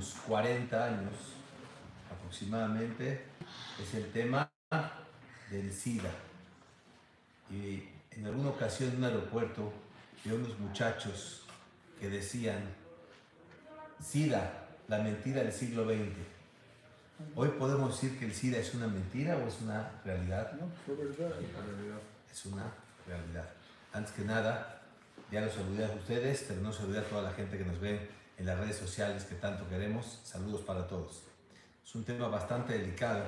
últimos 40 años aproximadamente es el tema del SIDA. Y en alguna ocasión en un aeropuerto vi unos muchachos que decían, SIDA, la mentira del siglo XX. Hoy podemos decir que el SIDA es una mentira o es una realidad. No, fue verdad. Es una realidad. Antes que nada, ya los saludé a ustedes, pero no saludé a toda la gente que nos ve en las redes sociales que tanto queremos. Saludos para todos. Es un tema bastante delicado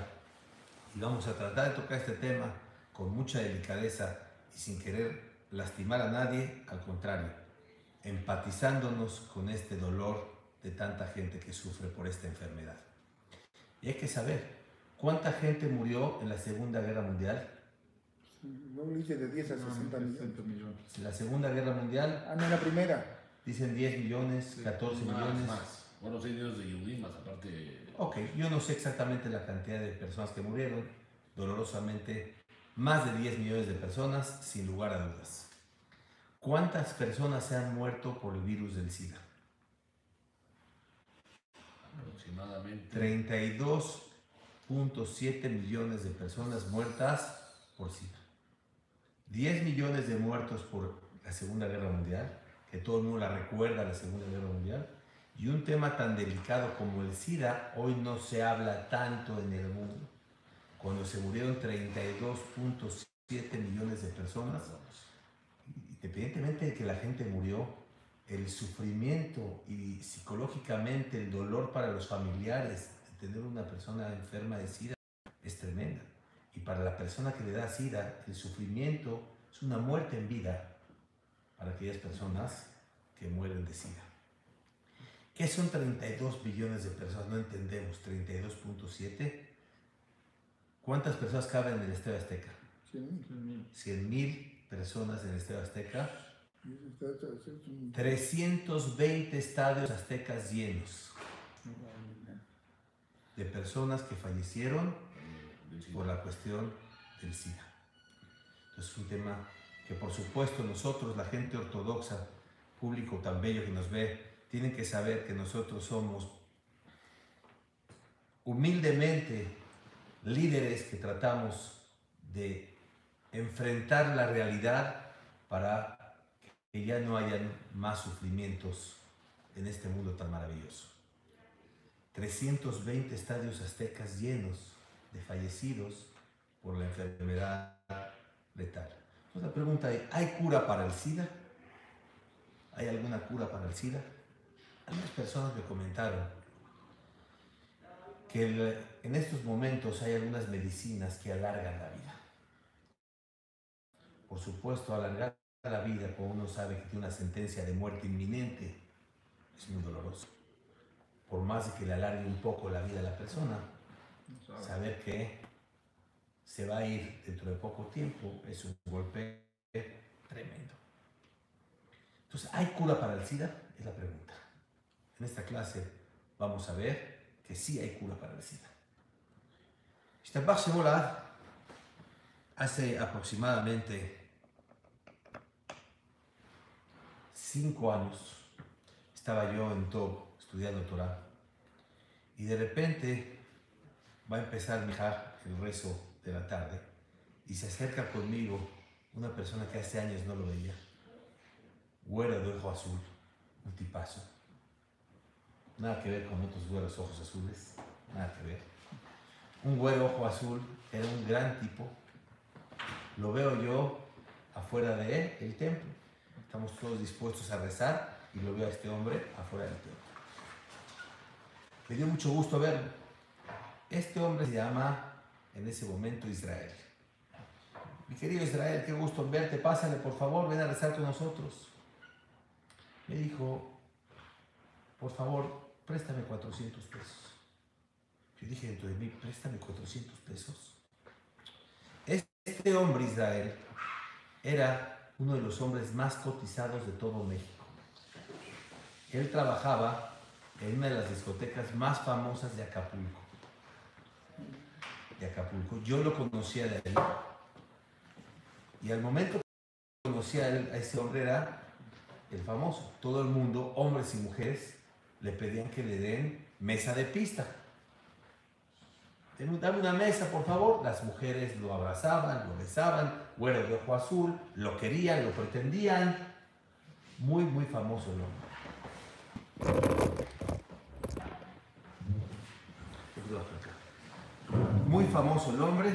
y vamos a tratar de tocar este tema con mucha delicadeza y sin querer lastimar a nadie, al contrario, empatizándonos con este dolor de tanta gente que sufre por esta enfermedad. Y hay que saber, ¿cuánta gente murió en la Segunda Guerra Mundial? No de 10 a 60 millones. En la Segunda Guerra Mundial Ah, no, la primera. Dicen 10 millones, 14 Más, millones. Más. Bueno, seis millones de Yehudim, más aparte. Ok, yo no sé exactamente la cantidad de personas que murieron, dolorosamente más de 10 millones de personas, sin lugar a dudas. ¿Cuántas personas se han muerto por el virus del SIDA? Aproximadamente. 32.7 millones de personas muertas por SIDA. 10 millones de muertos por la Segunda Guerra Mundial, que todo el mundo la recuerda, la Segunda Guerra Mundial. Y un tema tan delicado como el SIDA, hoy no se habla tanto en el mundo. Cuando se murieron 32.7 millones de personas, independientemente de que la gente murió, el sufrimiento y psicológicamente el dolor para los familiares de tener una persona enferma de SIDA es tremenda. Y para la persona que le da SIDA, el sufrimiento es una muerte en vida para aquellas personas que mueren de SIDA. ¿Qué son 32 billones de personas? No entendemos. 32.7. ¿Cuántas personas caben en el Estadio Azteca? Sí, 100 mil personas en el Estadio Azteca. y eso está- está- está- es un- 320 estadios aztecas llenos de personas que fallecieron por la cuestión del SIDA. Entonces es un tema que por supuesto nosotros, la gente ortodoxa, público tan bello que nos ve, tienen que saber que nosotros somos humildemente líderes que tratamos de enfrentar la realidad para que ya no hayan más sufrimientos en este mundo tan maravilloso. 320 estadios aztecas llenos de fallecidos por la enfermedad letal. Entonces la pregunta es, ¿hay cura para el SIDA? ¿Hay alguna cura para el SIDA? Algunas personas me comentaron que el- en estos momentos hay algunas medicinas que alargan la vida. Por supuesto, alargar la vida cuando uno sabe que tiene una sentencia de muerte inminente es muy doloroso. Por más que le alargue un poco la vida a la persona, saber que se va a ir dentro de poco tiempo es un golpe tremendo. Entonces, ¿hay cura para el SIDA? Es la pregunta. En esta clase vamos a ver que sí hay cura para el SIDA. Shtabach Shemolah, hace aproximadamente cinco años estaba yo en Tob estudiando Torah y de repente va a empezar mi hija el rezo de la tarde y se acerca conmigo una persona que hace años no lo veía, güero de ojo azul, un tipazo, nada que ver con otros güeros ojos azules, nada que ver. Un güero ojo azul era un gran tipo, lo veo yo afuera de él, el templo, estamos todos dispuestos a rezar y lo veo a este hombre afuera del templo. Me dio mucho gusto verlo. Este hombre se llama en ese momento Israel. Mi querido Israel, qué gusto verte, pásale por favor, ven a rezar con nosotros. Me dijo, por favor, préstame 400 pesos. Yo dije dentro de mí, préstame 400 pesos. Este hombre Israel era uno de los hombres más cotizados de todo México. Él trabajaba en una de las discotecas más famosas de Acapulco. Acapulco. Yo lo conocía de ahí. Y al momento que conocí a, a ese hombre era el famoso. Todo el mundo, hombres y mujeres, le pedían que le den mesa de pista. Dame una mesa, por favor. Las mujeres lo abrazaban, lo besaban, güero de ojo azul, lo querían, lo pretendían. Muy, muy famoso el hombre. Muy famoso el hombre,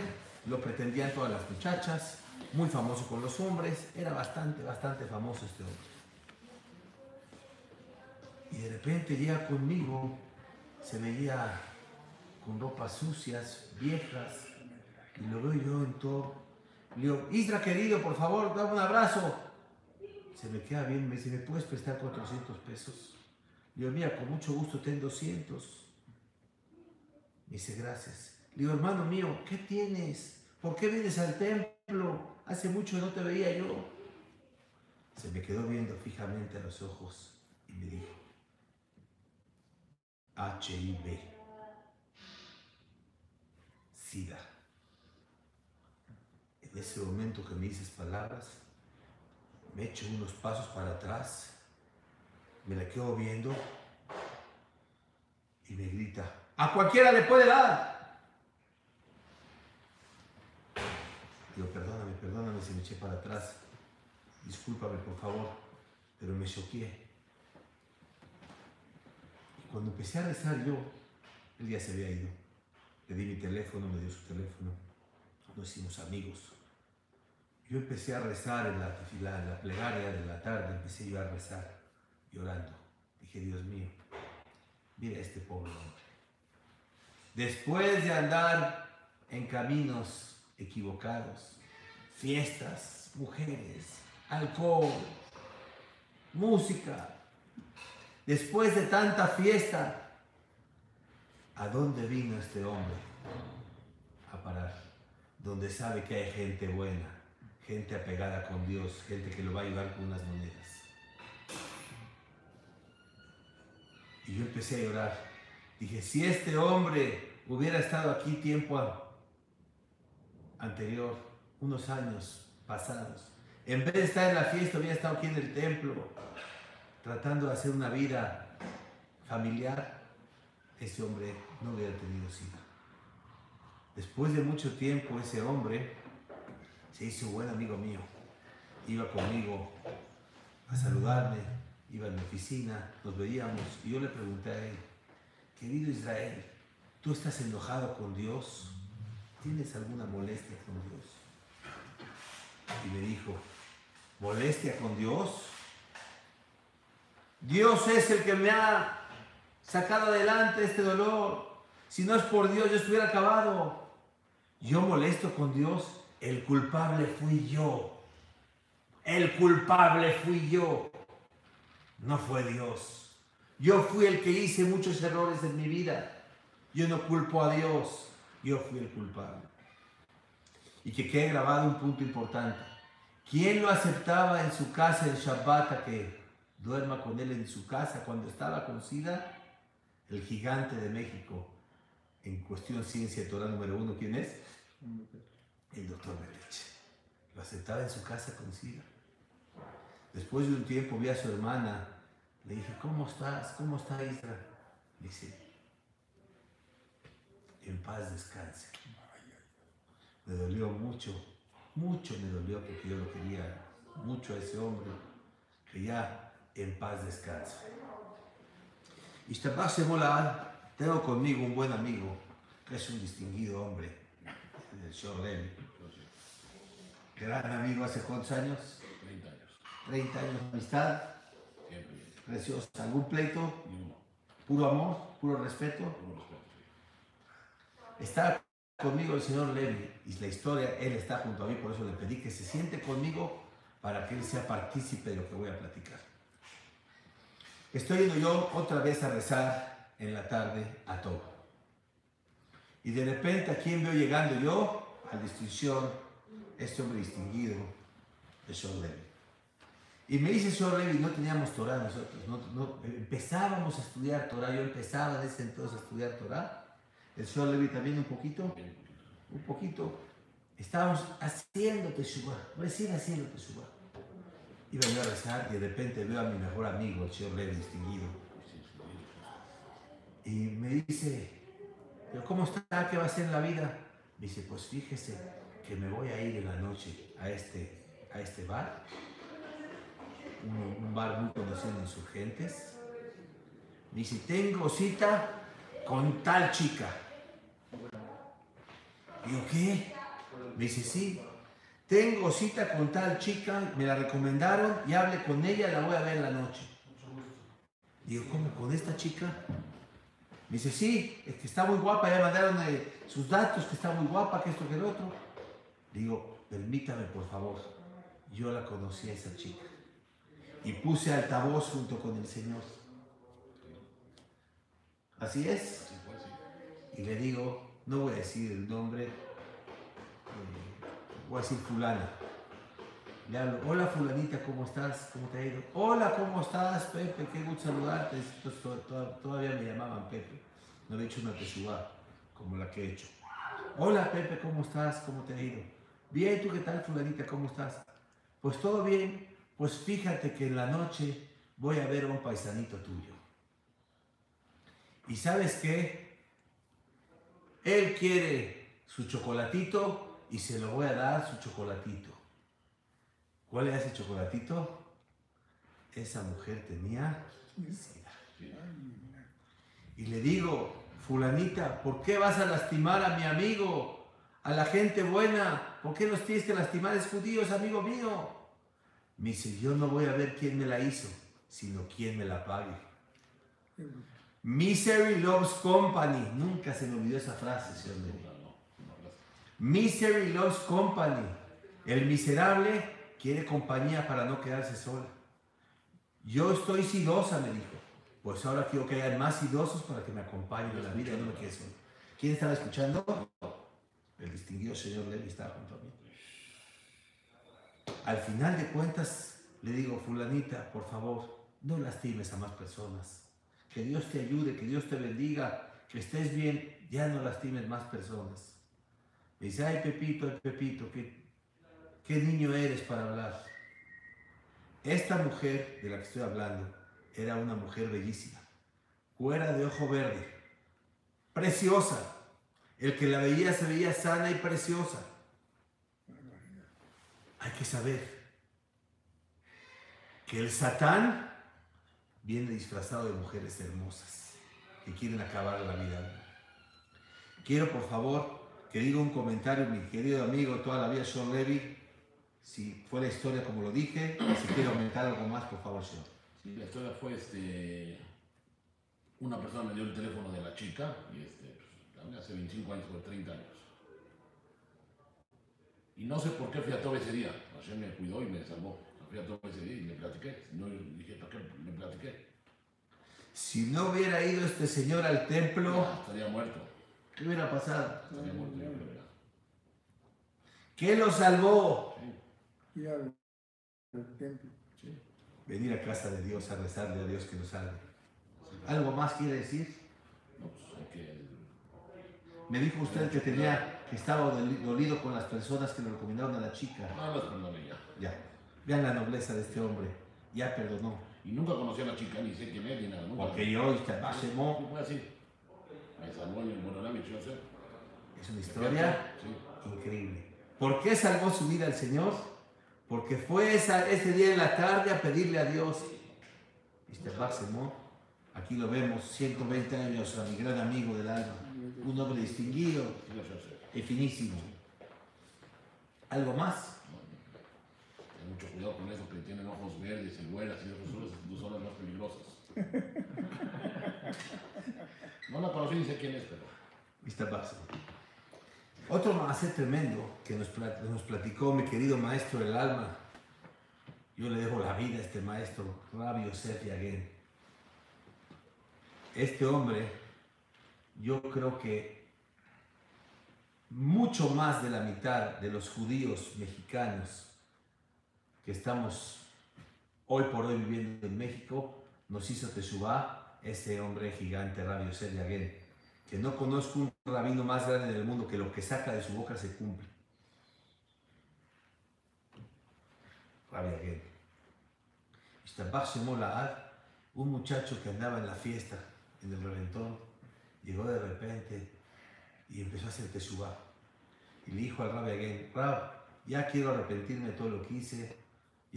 lo pretendían todas las muchachas, muy famoso con los hombres, era bastante, bastante famoso este hombre. Y de repente llega conmigo, se veía con ropas sucias, viejas, y lo veo yo en todo. Le digo, Isra querido, por favor, dame un abrazo. Se me queda bien, me dice, ¿me puedes prestar 400 pesos? Le digo, mira, con mucho gusto ten 200. Me dice, gracias. Digo, hermano mío, ¿qué tienes? ¿Por qué vienes al templo? Hace mucho no te veía yo. Se me quedó viendo fijamente a los ojos y me dijo, HIV, SIDA. En ese momento que me dices palabras, me echo unos pasos para atrás, me la quedo viendo y me grita, a cualquiera le puede dar. Digo, perdóname, perdóname si me eché para atrás. Discúlpame, por favor, pero me choqué. Y cuando empecé a rezar yo, él ya se había ido. Le di mi teléfono, me dio su teléfono. Nos hicimos amigos. Yo empecé a rezar en la, en la plegaria de la tarde, empecé yo a rezar, llorando. Dije, Dios mío, mira a este pobre hombre. Después de andar en caminos equivocados, fiestas, mujeres, alcohol, música, después de tanta fiesta, ¿a dónde vino este hombre a parar? Donde sabe que hay gente buena, gente apegada con Dios, gente que lo va a ayudar con unas monedas. Y yo empecé a llorar. Dije, si este hombre hubiera estado aquí tiempo anterior, unos años pasados, en vez de estar en la fiesta, hubiera estado aquí en el templo, tratando de hacer una vida familiar, ese hombre no hubiera tenido sida. Después de mucho tiempo, ese hombre se hizo buen amigo mío. Iba conmigo a saludarme, iba a mi oficina, nos veíamos y yo le pregunté a él, querido Israel, ¿tú estás enojado con Dios? ¿Tienes alguna molestia con Dios? Y me dijo, ¿molestia con Dios? Dios es el que me ha sacado adelante este dolor. Si no es por Dios, yo estuviera acabado. Yo molesto con Dios, el culpable fui yo. El culpable fui yo. No fue Dios. Yo fui el que hice muchos errores en mi vida. Yo no culpo a Dios. Yo fui el culpable. Y que quede grabado un punto importante. ¿Quién lo aceptaba en su casa el Shabbat a que duerma con él en su casa cuando estaba con SIDA? El gigante de México. En cuestión ciencia de Torah número uno, ¿quién es? El doctor Beleche. Lo aceptaba en su casa con SIDA. Después de un tiempo vi a su hermana. Le dije, ¿cómo estás? ¿Cómo está Isra? Dice, en paz descanse. Me dolió mucho, mucho me dolió porque yo lo quería mucho a ese hombre, que ya en paz descanse. Y mola, tengo conmigo un buen amigo, que es un distinguido hombre, el Shor Gran amigo hace cuántos años? 30 años. 30 años de amistad. Siempre. Precioso. ¿Algún pleito? Ninguno. ¿Puro amor? ¿Puro respeto? Puro respeto. Está conmigo el señor Levi y la historia, él está junto a mí, por eso le pedí que se siente conmigo para que él sea partícipe de lo que voy a platicar. Estoy yendo yo otra vez a rezar en la tarde a todo. Y de repente, ¿a quién veo llegando yo? A la distinción, este hombre distinguido, el señor Levi. Y me dice el señor Levi, no teníamos Torah nosotros, no, empezábamos a estudiar Torah, yo empezaba ese entonces a estudiar Torah. El señor Levi también un poquito, un poquito. Estábamos haciendo Teshuvah, recién haciendo Teshuvah. Iba yo a rezar y de repente veo a mi mejor amigo, el señor Levi distinguido. Y me dice, "¿Pero ¿cómo está? ¿Qué va a hacer en la vida? Me dice, pues fíjese que me voy a ir en la noche a este, a este bar, un, un bar muy conocido en Insurgentes. Me dice, tengo cita con tal chica. Digo, ¿qué? Me dice, sí, tengo cita con tal chica, me la recomendaron y hable con ella, la voy a ver en la noche. Digo, ¿cómo con esta chica? Me dice, sí, es que está muy guapa, ya mandaron eh, sus datos, que está muy guapa, que esto, que el otro. Digo, permítame, por favor. Yo la conocí a esa chica. Y puse altavoz junto con el Señor. Así es. Y le digo, no voy a decir el nombre, eh, voy a decir fulana. Le hablo, hola fulanita, ¿cómo estás? ¿Cómo te ha ido? Hola, ¿cómo estás, Pepe? Qué gusto saludarte. Entonces, to- to- todavía me llamaban Pepe. No he hecho una teshuva como la que he hecho. Hola, Pepe, ¿cómo estás? ¿Cómo te ha ido? Bien, ¿tú qué tal, fulanita? ¿Cómo estás? Pues todo bien. Pues fíjate que en la noche voy a ver a un paisanito tuyo. ¿Y sabes qué? Él quiere su chocolatito y se lo voy a dar su chocolatito. ¿Cuál era ese chocolatito? Esa mujer tenía. Y le digo, fulanita, ¿por qué vas a lastimar a mi amigo? A la gente buena. ¿Por qué los tienes que lastimar? Es judío, es amigo mío. Me dice, yo no voy a ver quién me la hizo, sino quién me la pague. Misery loves company. Nunca se me olvidó esa frase, señor. Misery loves company. El miserable quiere compañía para no quedarse sola. Yo estoy sidosa, me dijo. Pues ahora quiero que haya más sidosos para que me acompañen en la vida y no me quede sola. ¿Quién estaba escuchando? El distinguido señor Levi estaba junto a mí. Al final de cuentas, le digo, fulanita, por favor, no lastimes a más personas. Que Dios te ayude, que Dios te bendiga, que estés bien, ya no lastimes más personas. Me dice, ay Pepito, ay Pepito, qué, niño eres para hablar. Esta mujer de la que estoy hablando era una mujer bellísima, cuera de ojo verde, preciosa. El que la veía se veía sana y preciosa. Hay que saber que el Satán viene disfrazado de mujeres hermosas que quieren acabar la vida. Quiero por favor que diga un comentario mi querido amigo toda la vida Sean Levy, si fue la historia como lo dije, y si quiere aumentar algo más, por favor, Sean. Sí, la historia fue este. Una persona me dio el teléfono de la chica y este, pues, hace 25 años o 30 años. Y no sé por qué fui a todo ese día. Hashem me cuidó y me salvó. Platiqué. No dije, ¿para qué le platiqué? Si no hubiera ido este señor al templo, No, estaría muerto. ¿qué hubiera pasado? Estaría muerto, yo creo, ¿verdad? ¿Qué lo salvó? Sí, al, al templo. sí. Venir a casa de Dios a rezarle a Dios que nos salve. ¿Algo más quiere decir? No, pues hay que. Me dijo usted que tenía, que estaba doli- dolido con las personas que le recomendaron a la chica. No, los perdoné ya. Ya. Vean la nobleza de este hombre. Ya perdonó. Y nunca conocí a la chica, ni sé quién es, ni nada. Nunca Porque yo, este Bashemo, ¿Qué puede decir? Me salvó en el Moronami, yo sé. es una historia Sí. increíble. ¿Por qué salvó su vida el Señor? Porque fue esa, ese día en la tarde a pedirle a Dios. Aquí lo vemos, 120 años, a mi gran amigo del alma. Un hombre distinguido y finísimo. ¿Algo más? Mucho cuidado con eso, que tienen ojos verdes y güeras y esas son las- son las más peligrosas. No la conocí ni sé quién es, pero. Mr. Baxter. Otro más tremendo que nos, plat- nos platicó mi querido maestro del alma. Yo le debo la vida a este maestro, Rabbi Yosef Yaguen. Este hombre, yo creo que mucho más de la mitad de los judíos mexicanos que estamos hoy por hoy viviendo en México, nos hizo Teshuvah este hombre gigante, Rabbi Yosef Yaguen que no conozco un rabino más grande del mundo que lo que saca de su boca se cumple. Rabbi Aguen. Ishtabach Shemo La'ad, un muchacho que andaba en la fiesta, en el reventón, de repente y empezó a hacer teshuvah. Y le dijo al Rabbi Again, Rab, ya quiero arrepentirme de todo lo que hice,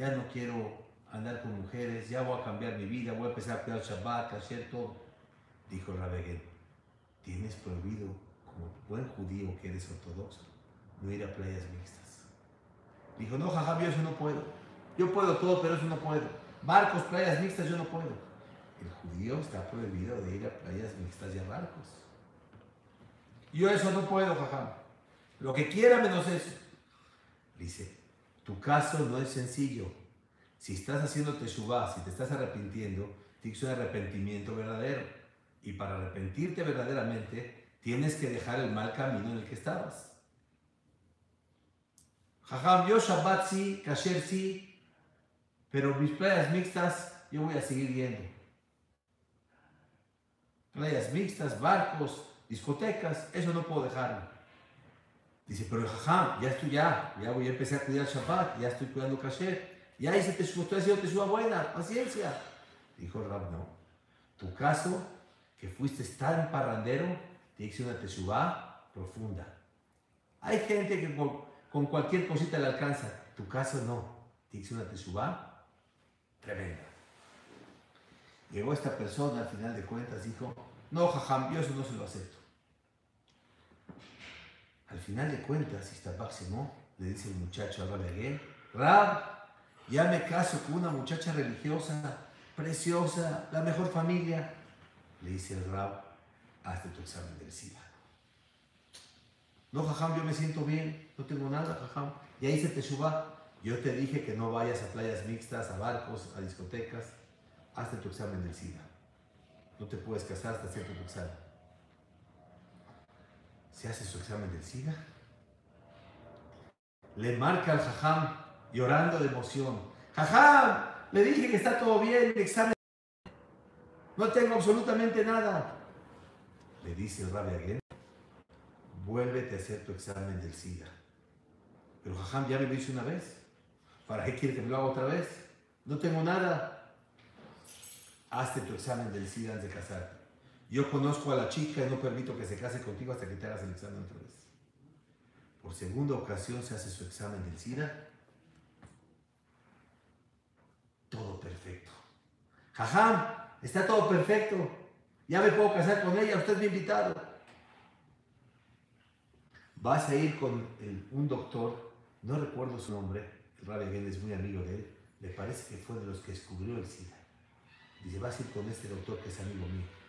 ya no quiero andar con mujeres, ya voy a cambiar mi vida, voy a empezar a cuidar Shabbat, hacer todo. Dijo el Rabbi Again, tienes prohibido, como buen judío que eres ortodoxo, no ir a playas mixtas. Dijo, no, jajam, yo eso no puedo. Yo puedo todo, pero eso no puedo. Barcos, playas mixtas, yo no puedo. El judío está prohibido de ir a playas mixtas y a barcos. Yo eso no puedo, jajam. Lo que quiera menos eso. Dice, tu caso no es sencillo. Si estás haciendo teshuvah, si te estás arrepintiendo, tienes un arrepentimiento verdadero. Y para arrepentirte verdaderamente, tienes que dejar el mal camino en el que estabas. Jajam, yo Shabbat sí, Kasher sí, pero mis playas mixtas yo voy a seguir yendo. Playas mixtas, barcos, discotecas, eso no puedo dejarlo. Dice, pero jajam, ya estoy ya, ya voy a empezar a cuidar Shabbat, ya estoy cuidando Kasher, ya hice te estoy haciendo teshuva buena, paciencia. Dijo Rab, no. Tu caso, que fuiste tan parrandero, tiene que ser una teshuva profunda. Hay gente que con, con, cualquier cosita le alcanza. Tu caso no. Tiene que ser una teshuva tremenda. Llegó esta persona, al final de cuentas, dijo, no, jajam, yo eso no se lo acepto. Al final de cuentas, Iztapaximo le dice el muchacho a Rabbi Rab, ya me caso con una muchacha religiosa, preciosa, la mejor familia. Le dice el Rab, hazte tu examen del SIDA. No, jajam, yo me siento bien, no tengo nada, jajam. Ya hice Teshuvah. Yo te dije que no vayas a playas mixtas, a barcos, a discotecas. Hazte tu examen del SIDA. No te puedes casar hasta hacer tu examen. Se hace su examen del SIDA. Le marca al jajam llorando de emoción. Jajam, le dije que está todo bien, el examen. No tengo absolutamente nada. Le dice el rabbi Aguén, vuélvete a hacer tu examen del SIDA. Pero jajam ya me lo hice una vez. ¿Para qué quiere que me lo haga otra vez? No tengo nada. Hazte tu examen del SIDA antes de casarte. Yo conozco a la chica y no permito que se case contigo hasta que te hagas el examen otra vez. Por segunda ocasión se hace su examen del SIDA. Todo perfecto. Jajam, está todo perfecto. Ya me puedo casar con ella, usted es mi invitado. Vas a ir con un doctor, no recuerdo su nombre, el Rabbi es muy amigo de él, me parece que fue de los que descubrió el SIDA. Dice, vas a ir con este doctor que es amigo mío.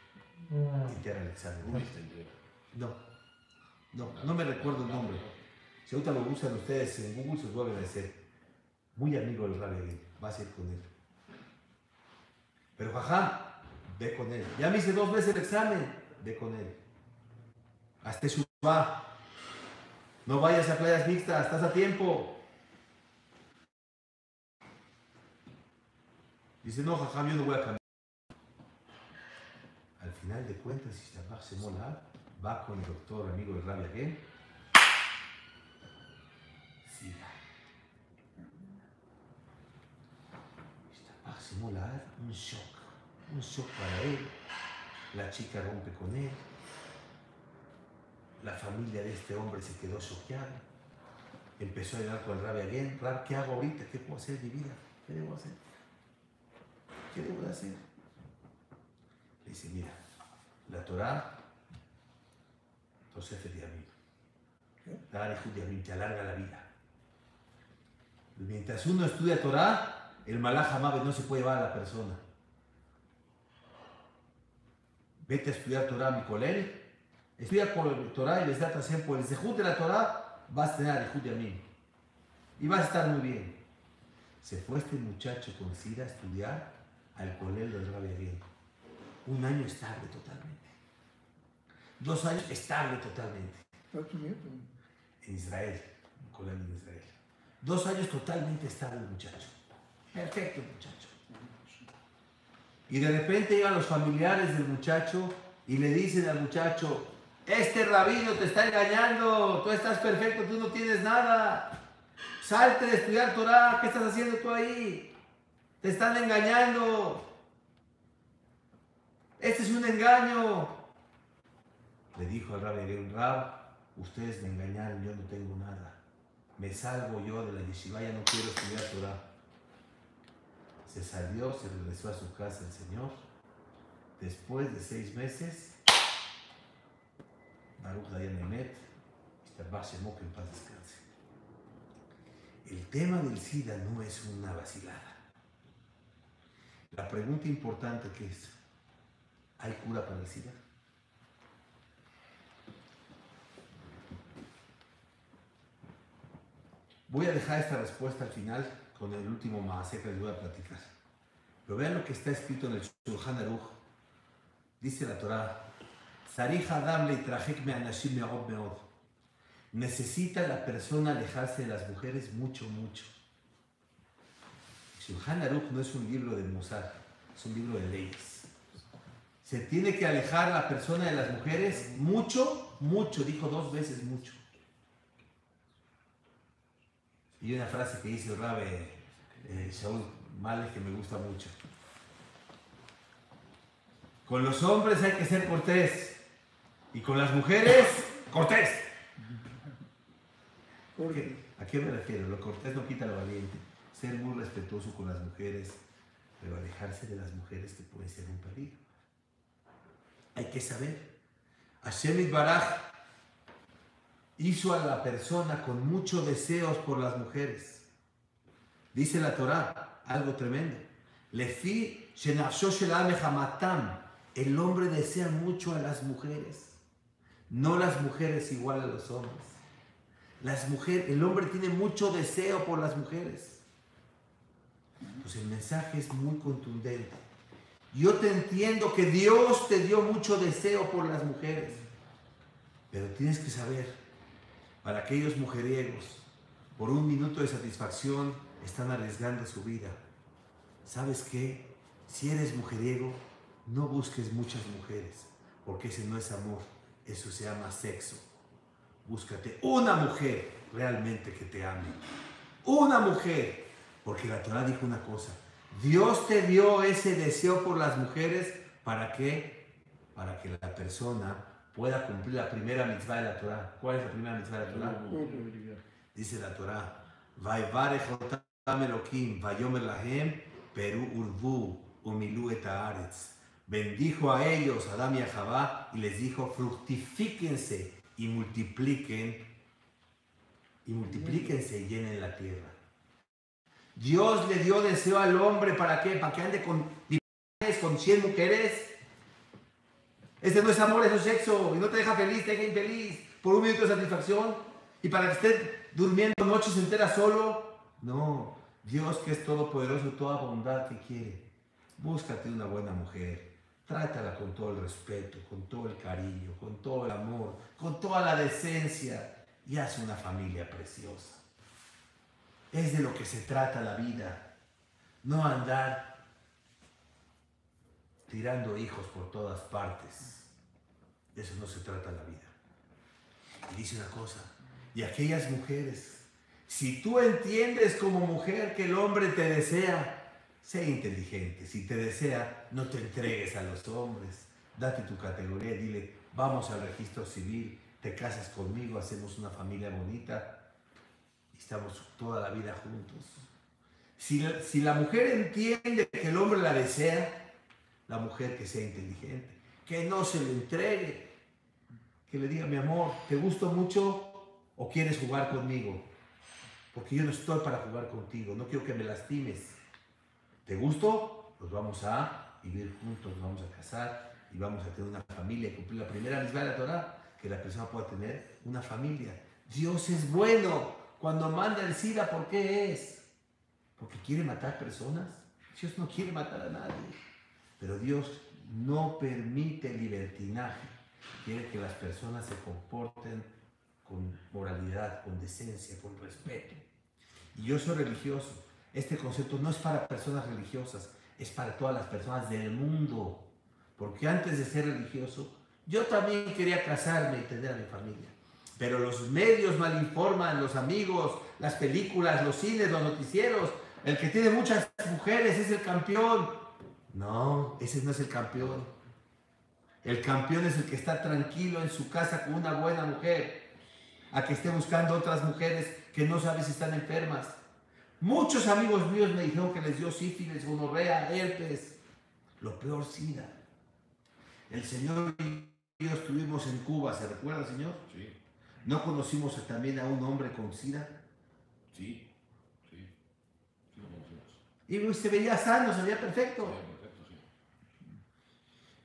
El examen. No, no, no me recuerdo el nombre. Si ahorita lo usan ustedes en Google, se los voy a agradecer. Muy amigo del Rabbi vas a ir con él. Pero jajam, ve con él. Ya me hice dos veces el examen, ve con él. Hazte su va. No vayas a playas mixtas, estás a tiempo. Dice, no, jajam, yo no voy a cambiar. Al final de cuentas, si se mola, va con el doctor amigo de Rabia Gen. Sí. se mola, un shock. Un shock para él. La chica rompe con él. La familia de este hombre se quedó choqueada. Empezó a llegar con el Rabia Gen. Rab, ¿qué hago ahorita? ¿Qué puedo hacer de mi vida? ¿Qué debo hacer? ¿Qué debo de hacer? Le dice, mira, la Torah, Amim. La Arejud te alarga la vida. Mientras uno estudia Torah, el Malach Hamabe no se puede llevar a la persona. Vete a estudiar Torah, mi colel. Estudia por Torah y les da atención por el Zehut de la Torah, vas a tener Arejud de Amim. Y vas a estar muy bien. Se fue este muchacho con Sira a estudiar al colel del Rabbi. Un año estable totalmente. Dos años estable totalmente. En Israel, un colel en Israel. Dos años totalmente estable el muchacho. Perfecto muchacho. Y de repente llegan los familiares del muchacho y le dicen al muchacho, este rabino te está engañando, tú estás perfecto, tú no tienes nada. Salte de estudiar Torah, ¿qué estás haciendo tú ahí? Te están engañando. Este es un engaño. Le dijo al rabbi Rab, ustedes me engañaron, yo no tengo nada. Me salgo yo de la yeshiva, ya no quiero estudiar Torah. Se salió, se regresó a su casa el Señor. Después de seis meses, Baruch Dayan Emet, que en paz descanse. El tema del SIDA no es una vacilada. La pregunta importante que es, ¿hay cura para el SIDA? Voy a dejar esta respuesta al final con el último maase que les voy a platicar. Pero vean lo que está escrito en el Shulchan Aruch. Dice la Torah, Necesita la persona alejarse de las mujeres mucho, mucho. Shulchan Aruch no es un libro de Mozart, es un libro de leyes. Se tiene que alejar la persona de las mujeres mucho, mucho, dijo dos veces mucho. Y una frase que dice Rabe eh, Shaul Males que me gusta mucho. Con los hombres hay que ser cortés y con las mujeres, cortés. ¿A qué me refiero? Lo cortés no quita lo valiente. Ser muy respetuoso con las mujeres, pero alejarse de las mujeres que pueden ser un peligro. Hay que saber. Hashem Baraj hizo a la persona con muchos deseos por las mujeres. Dice la Torah, algo tremendo. Lefi el hombre desea mucho a las mujeres, no las mujeres igual a los hombres. Las mujeres, el hombre tiene mucho deseo por las mujeres. Pues el mensaje es muy contundente. Yo te entiendo que Dios te dio mucho deseo por las mujeres, pero tienes que saber para aquellos mujeriegos, por un minuto de satisfacción, están arriesgando su vida. ¿Sabes qué? Si eres mujeriego, no busques muchas mujeres, porque ese no es amor, eso se llama sexo. Búscate una mujer realmente que te ame. Una mujer, porque la Torah dijo una cosa. Dios te dio ese deseo por las mujeres, ¿para qué? Para que la persona pueda cumplir la primera mitzvah de la Torah. ¿Cuál es la primera mitzvah de la Torah? Dice la Torah, Peru Urbu Umilu Bendijo a ellos, a Adam y a Jabá, y les dijo, fructifíquense y multipliquen, y multiplíquense y llenen la tierra. Dios le dio deseo al hombre para qué? Para que ande con, con 100 mujeres este no es amor, eso es sexo. Y no te deja feliz, te deja infeliz. Por un minuto de satisfacción. Y para que estés durmiendo noches enteras solo. No. Dios que es todopoderoso, toda bondad que quiere. Búscate una buena mujer. Trátala con todo el respeto, con todo el cariño, con todo el amor, con toda la decencia. Y haz una familia preciosa. Es de lo que se trata la vida. No andar tirando hijos por todas partes. De eso no se trata la vida. Y dice una cosa, y aquellas mujeres, si tú entiendes como mujer que el hombre te desea, sé inteligente. Si te desea, no te entregues a los hombres. Date tu categoría, dile, vamos al registro civil, te casas conmigo, hacemos una familia bonita y estamos toda la vida juntos. Si, si la mujer entiende que el hombre la desea, la mujer que sea inteligente, que no se le entregue, que le diga, mi amor, ¿te gusto mucho o quieres jugar conmigo? Porque yo no estoy para jugar contigo, no quiero que me lastimes. ¿Te gusto? Pues vamos a vivir juntos, nos vamos a casar y vamos a tener una familia y cumplir la primera misma de la Torah, que la persona pueda tener una familia. Dios es bueno. Cuando manda el SIDA, ¿por qué es? Porque quiere matar personas. Dios no quiere matar a nadie. Pero Dios no permite libertinaje. Quiere que las personas se comporten con moralidad, con decencia, con respeto. Y yo soy religioso. Este concepto no es para personas religiosas, es para todas las personas del mundo. Porque antes de ser religioso, yo también quería casarme y tener a mi familia. Pero los medios malinforman, los amigos, las películas, los cines, los noticieros. El que tiene muchas mujeres es el campeón. No, ese no es el campeón. El campeón es el que está tranquilo en su casa con una buena mujer, a que esté buscando otras mujeres que no sabe si están enfermas. Muchos amigos míos me dijeron que les dio sífilis, gonorrea, herpes, lo peor SIDA. El Señor y yo estuvimos en Cuba, ¿se recuerda, Señor? Sí, ¿No conocimos también a un hombre con SIDA? sí, sí. Sí lo conocemos. Y se veía sano, se veía perfecto, sí.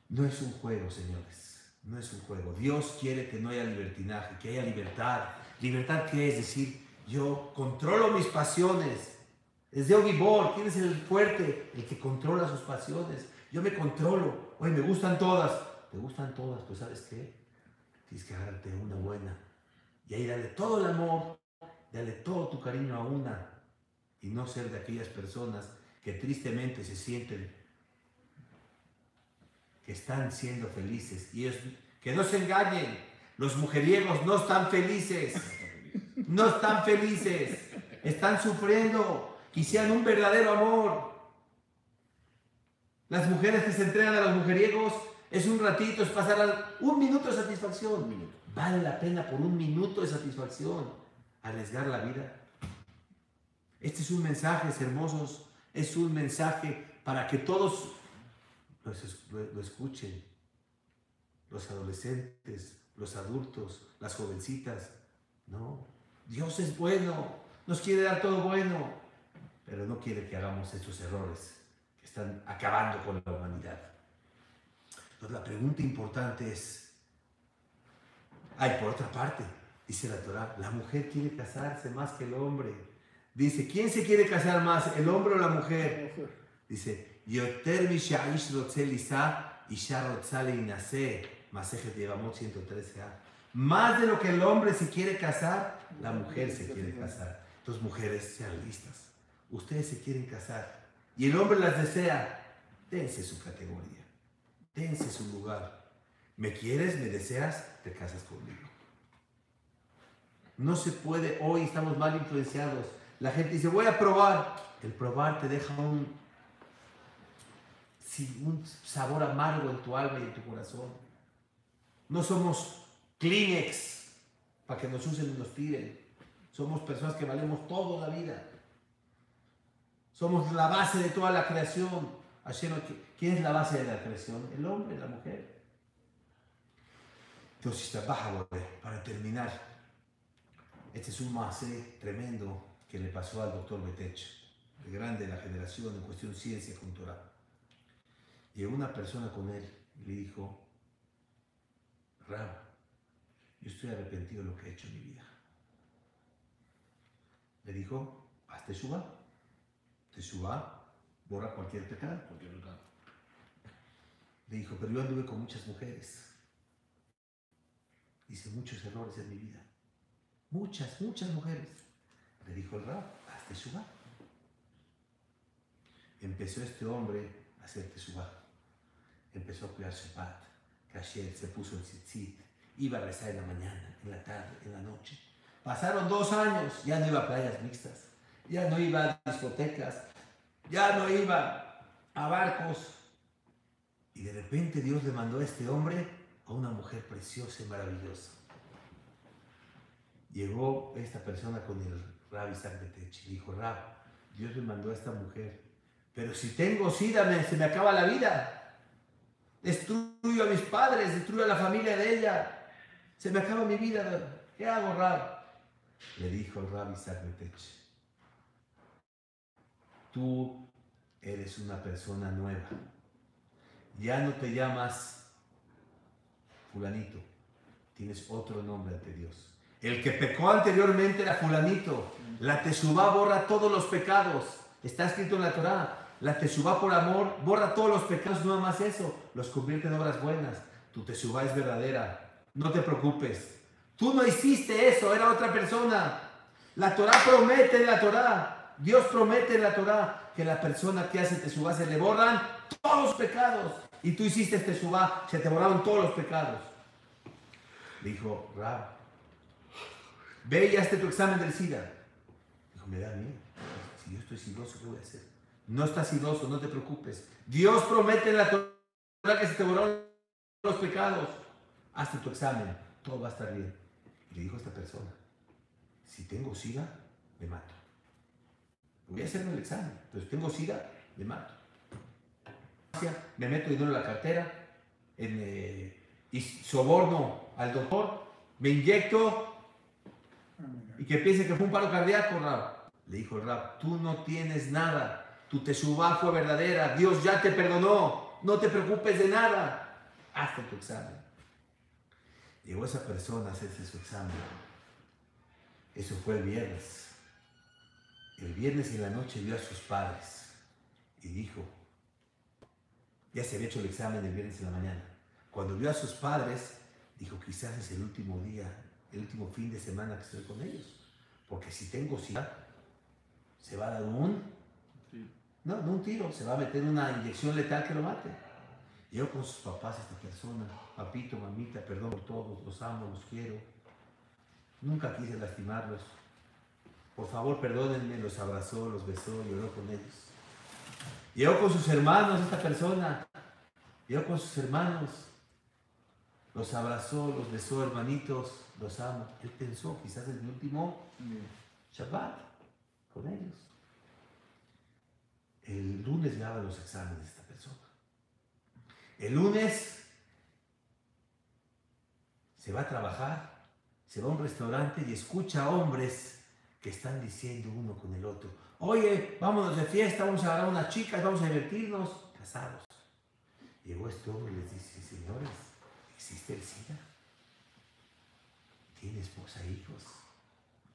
No es un juego, señores. No es un juego. Dios quiere que no haya libertinaje, que haya libertad. ¿Libertad qué es? Decir, yo controlo mis pasiones. Es de Ogibor. ¿Quién es el fuerte? El que controla sus pasiones. Yo me controlo. Oye, me gustan todas. ¿Te gustan todas? Pues ¿sabes qué? Tienes que agarrarte una buena. Y ahí dale todo el amor, dale todo tu cariño a una. Y no ser de aquellas personas que tristemente se sienten que están siendo felices. Y ellos, que no se engañen, los mujeriegos no están felices, no están felices, están sufriendo, quisieran un verdadero amor. Las mujeres que se entregan a los mujeriegos es un ratito, es pasar un minuto de satisfacción. Minuto. Vale la pena por un minuto de satisfacción arriesgar la vida. Este es un mensaje, hermosos, es un mensaje para que todos lo, escuchen. Los adolescentes, los adultos, las jovencitas. No, Dios es bueno, nos quiere dar todo bueno, pero no quiere que hagamos estos errores que están acabando con la humanidad. Entonces la pregunta importante es, ay, por otra parte, dice la Torah, la mujer quiere casarse más que el hombre. Dice, ¿quién se quiere casar más, el hombre o la mujer? Dice, Yoter mi shaish rotze lisa, isha rotza leinase", Masejet Yevamot 113a. Más de lo que el hombre se quiere casar, la mujer se quiere casar. Entonces, mujeres, sean listas. Ustedes se quieren casar y el hombre las desea, dense su categoría, dense su lugar. ¿Me quieres? ¿Me deseas? Te casas conmigo. No se puede, hoy estamos mal influenciados. La gente dice, voy a probar. El probar te deja un, sí, un sabor amargo en tu alma y en tu corazón. No somos Kleenex para que nos usen y nos tiren. Somos personas que valemos toda la vida. Somos la base de toda la creación. ¿Quién es la base de la creación? El hombre, la mujer. Entonces, para terminar. Este es un macé tremendo que le pasó al doctor Betech, el grande de la generación en cuestión ciencia con Torah. Llegó una persona con él y le dijo, Ram, yo estoy arrepentido de lo que he hecho en mi vida. Le dijo, haz Teshuvah. Teshuvah borra cualquier pecado. Cualquier pecado. Le dijo, pero yo anduve con muchas mujeres. Hice muchos errores en mi vida. Muchas, muchas mujeres. Le dijo el rab, haz Teshuvah. Empezó este hombre a hacer Teshuvah. Empezó a cuidar Shabbat, Kasher, se puso el tzitzit, iba a rezar en la mañana, en la tarde, en la noche. Pasaron dos años, ya no iba a playas mixtas, ya no iba a discotecas, ya no iba a barcos. Y de repente Dios le mandó a este hombre a una mujer preciosa y maravillosa. Llegó esta persona con el Rabbi Isaac Betech y dijo, Rab, Dios me mandó a esta mujer, pero si tengo sida se me acaba la vida. Destruyo a mis padres, destruyo a la familia de ella. Se me acaba mi vida. ¿Qué hago, Rab? Le dijo el Rabbi Isaac Betech, tú eres una persona nueva. Ya no te llamas fulanito, tienes otro nombre ante Dios. El que pecó anteriormente era fulanito. La tesubá borra todos los pecados. Está escrito en la Torá. La tesubá por amor borra todos los pecados, no más eso, los convierte en obras buenas. Tu tesubá es verdadera. No te preocupes. Tú no hiciste eso, era otra persona. La Torá promete en la Torá. Dios promete en la Torá que la persona que hace tesubá se le borran todos los pecados. Y tú hiciste tesubá, se te borraron todos los pecados. Dijo, Rab, ve y hazte tu examen del SIDA. Dijo, me da miedo. Si yo estoy sidoso, ¿qué voy a hacer? No estás sidoso, no te preocupes. Dios promete en la Torah que se te borraron los pecados. Hazte tu examen, todo va a estar bien. Y le dijo a esta persona, si tengo SIDA, me mato. Voy a hacerme el examen, pero si tengo SIDA, me mato. Me meto dinero en la cartera eh, y soborno al doctor, me inyecto y que piense que fue un paro cardíaco, Rab. Le dijo Rab, tú no tienes nada, tu tesubá fue verdadera, Dios ya te perdonó, no te preocupes de nada, hazte tu examen. Llegó esa persona a hacerse su examen. Eso fue el viernes. El viernes en la noche vio a sus padres y dijo, ya se había hecho el examen el viernes en la mañana. Cuando vio a sus padres, dijo, quizás es el último día, el último fin de semana que estoy con ellos. Porque si tengo SIDA, se va a dar un... No, no un tiro, se va a meter una inyección letal que lo mate. Yo con sus papás, esta persona, papito, mamita, perdón por todos, los amo, los quiero. Nunca quise lastimarlos. Por favor, perdónenme, los abrazó, los besó, lloró con ellos. Llegó con sus hermanos esta persona. Llegó con sus hermanos. Los abrazó, los besó, hermanitos, los amo. Él pensó, quizás es mi último Shabbat con ellos. El lunes le daba los exámenes esta persona. El lunes se va a trabajar, se va a un restaurante y escucha a hombres que están diciendo uno con el otro, oye, vámonos de fiesta, vamos a agarrar unas chicas, vamos a divertirnos, casados. Llegó este y les dice, señores, ¿existe el SIDA? ¿Tiene esposa e hijos?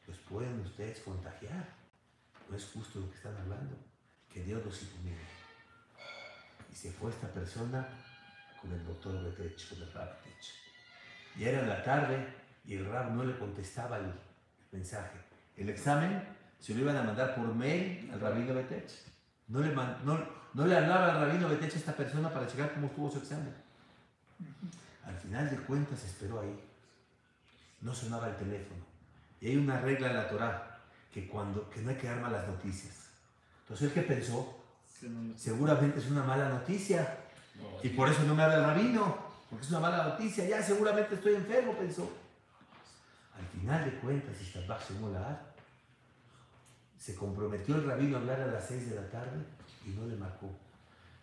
¿Los pueden ustedes contagiar? No es justo lo que están hablando. Que Dios los ilumine. Y se fue esta persona con el doctor Betech, con el Rab Betech. Y era la tarde y el Rab no le contestaba el, mensaje. El examen se lo iban a mandar por mail al rabino Betech. No le, no le hablaba al rabino Betech a esta persona para checar cómo estuvo su examen. Al final de cuentas esperó ahí. No sonaba el teléfono. Y hay una regla en la Torah que, cuando, que no hay que dar malas noticias. Entonces él que pensó, seguramente es una mala noticia. Y por eso no me habla el rabino, porque es una mala noticia. Ya seguramente estoy enfermo, pensó. Al final de cuentas, se comprometió el rabino a hablar a las seis de la tarde y no le marcó.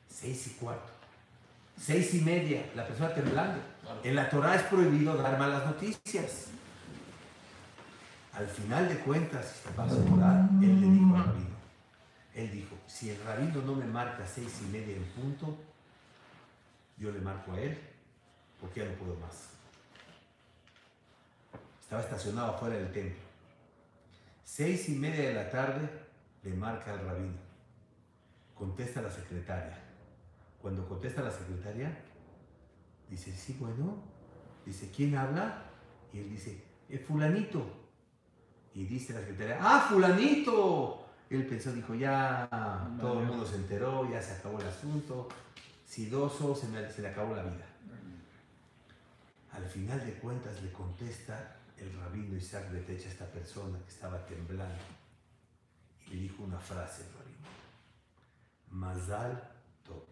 Seis y cuarto. Seis y media, la persona temblando. En la Torah es prohibido dar malas noticias. Al final de cuentas, él le dijo al rabino, él dijo, si el rabino no me marca seis y media en punto, yo le marco a él, porque ya no puedo más. Estaba estacionado afuera del templo. Seis y media de la tarde le marca al rabino. Contesta la secretaria. Cuando contesta la secretaria, dice, sí, bueno. Dice, ¿quién habla? Y él dice, es fulanito. Y dice la secretaria, ¡ah, fulanito! Él pensó, dijo, ya todo el mundo se enteró, ya se acabó el asunto. Sidoso, se, me, se le acabó la vida. Al final de cuentas le contesta el rabino Isaac Betech a esta persona que estaba temblando. Y le dijo una frase el rabino. Mazal Tov.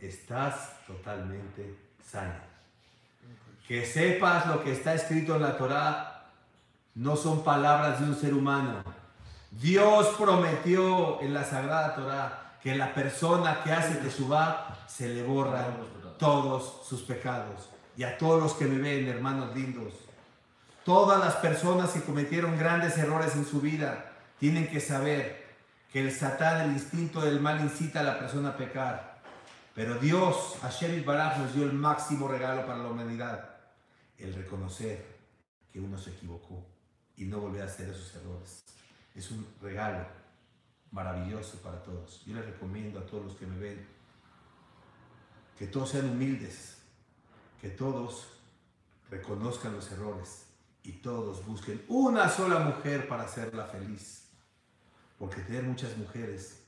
Estás totalmente sano. Que sepas lo que está escrito en la Torah no son palabras de un ser humano. Dios prometió en la Sagrada Torah que la persona que hace Teshuvah se le borran todos sus pecados. Y a todos los que me ven, hermanos lindos, todas las personas que cometieron grandes errores en su vida tienen que saber que el Satán, el instinto del mal, incita a la persona a pecar. Pero Dios, Hashem Baraj, nos dio el máximo regalo para la humanidad: el reconocer que uno se equivocó y no volver a hacer esos errores. Es un regalo maravilloso para todos. Yo les recomiendo a todos los que me ven que todos sean humildes, que todos reconozcan los errores y todos busquen una sola mujer para hacerla feliz. Porque tener muchas mujeres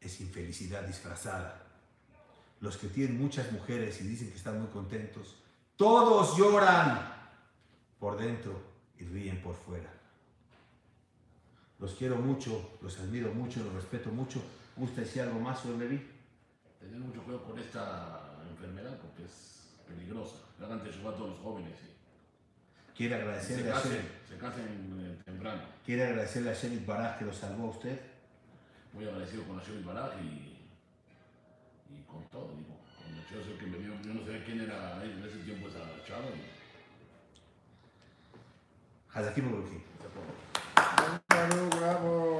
es infelicidad disfrazada. Los que tienen muchas mujeres y dicen que están muy contentos, todos lloran por dentro y ríen por fuera. Los quiero mucho, los admiro mucho, los respeto mucho. ¿Gusta decir algo más sobre Levi? tener mucho cuidado con esta enfermedad porque es peligrosa. Hagan teshuva a todos los jóvenes. Quiere Se agradecerle a casen, Hashem, se casen eh, temprano. quiere agradecerle a Hashem Baraj que lo salvó a usted. Muy agradecido con Hashem Baraj y, y con todo. Digo, con el chico que me dio, yo no sé quién era en ese tiempo esa chava. Y, se fue. Salud, bravo.